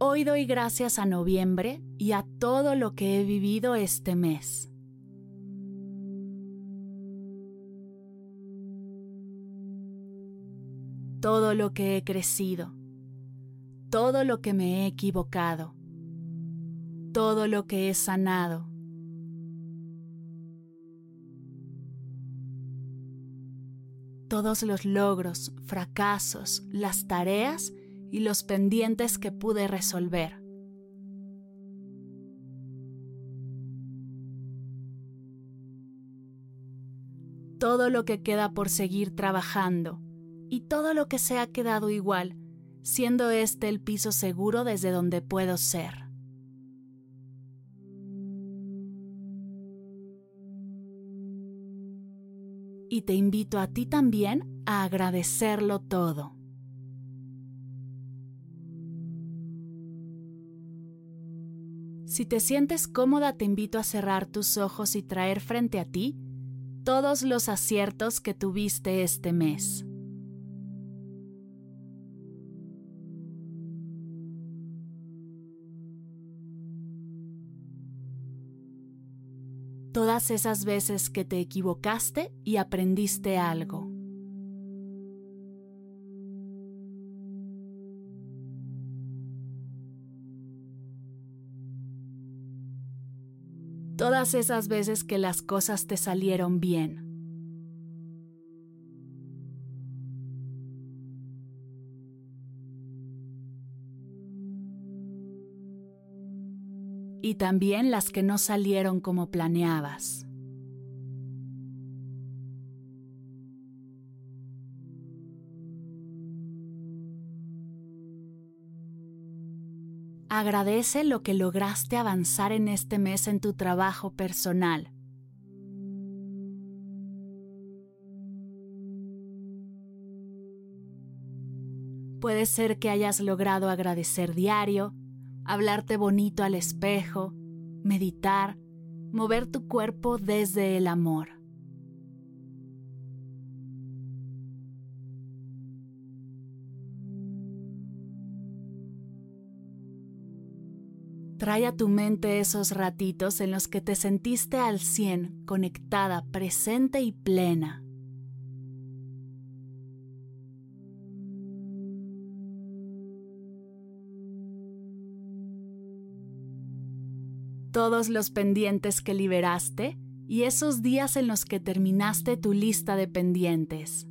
Hoy doy gracias a noviembre y a todo lo que he vivido este mes. Todo lo que he crecido, todo lo que me he equivocado, todo lo que he sanado. Todos los logros, fracasos, las tareas y los pendientes que pude resolver. Todo lo que queda por seguir trabajando y todo lo que se ha quedado igual, siendo este el piso seguro desde donde puedo ser. Y te invito a ti también a agradecerlo todo. Si te sientes cómoda, te invito a cerrar tus ojos y traer frente a ti todos los aciertos que tuviste este mes. Todas esas veces que te equivocaste y aprendiste algo. Todas esas veces que las cosas te salieron bien. Y también las que no salieron como planeabas. Agradece lo que lograste avanzar en este mes en tu trabajo personal. Puede ser que hayas logrado agradecer diario, hablarte bonito al espejo, meditar, mover tu cuerpo desde el amor. Trae a tu mente esos ratitos en los que te sentiste al cien, conectada, presente y plena. Todos los pendientes que liberaste y esos días en los que terminaste tu lista de pendientes.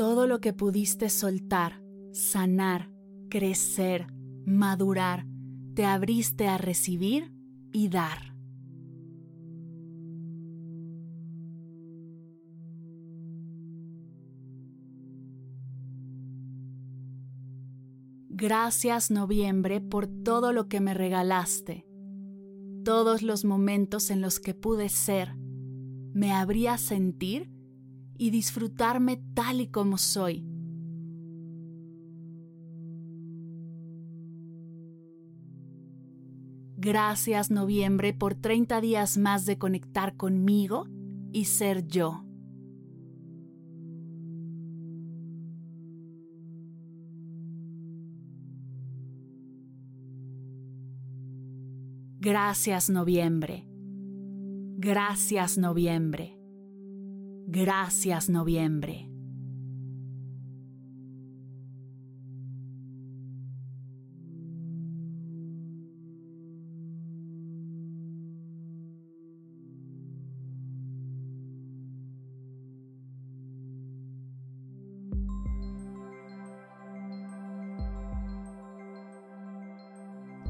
Todo lo que pudiste soltar, sanar, crecer, madurar, te abriste a recibir y dar. Gracias noviembre por todo lo que me regalaste, todos los momentos en los que pude ser, me abrí a sentir y disfrutarme tal y como soy. Gracias noviembre por 30 días más de conectar conmigo y ser yo. Gracias noviembre. Gracias noviembre. Gracias noviembre.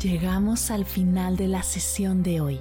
Llegamos al final de la sesión de hoy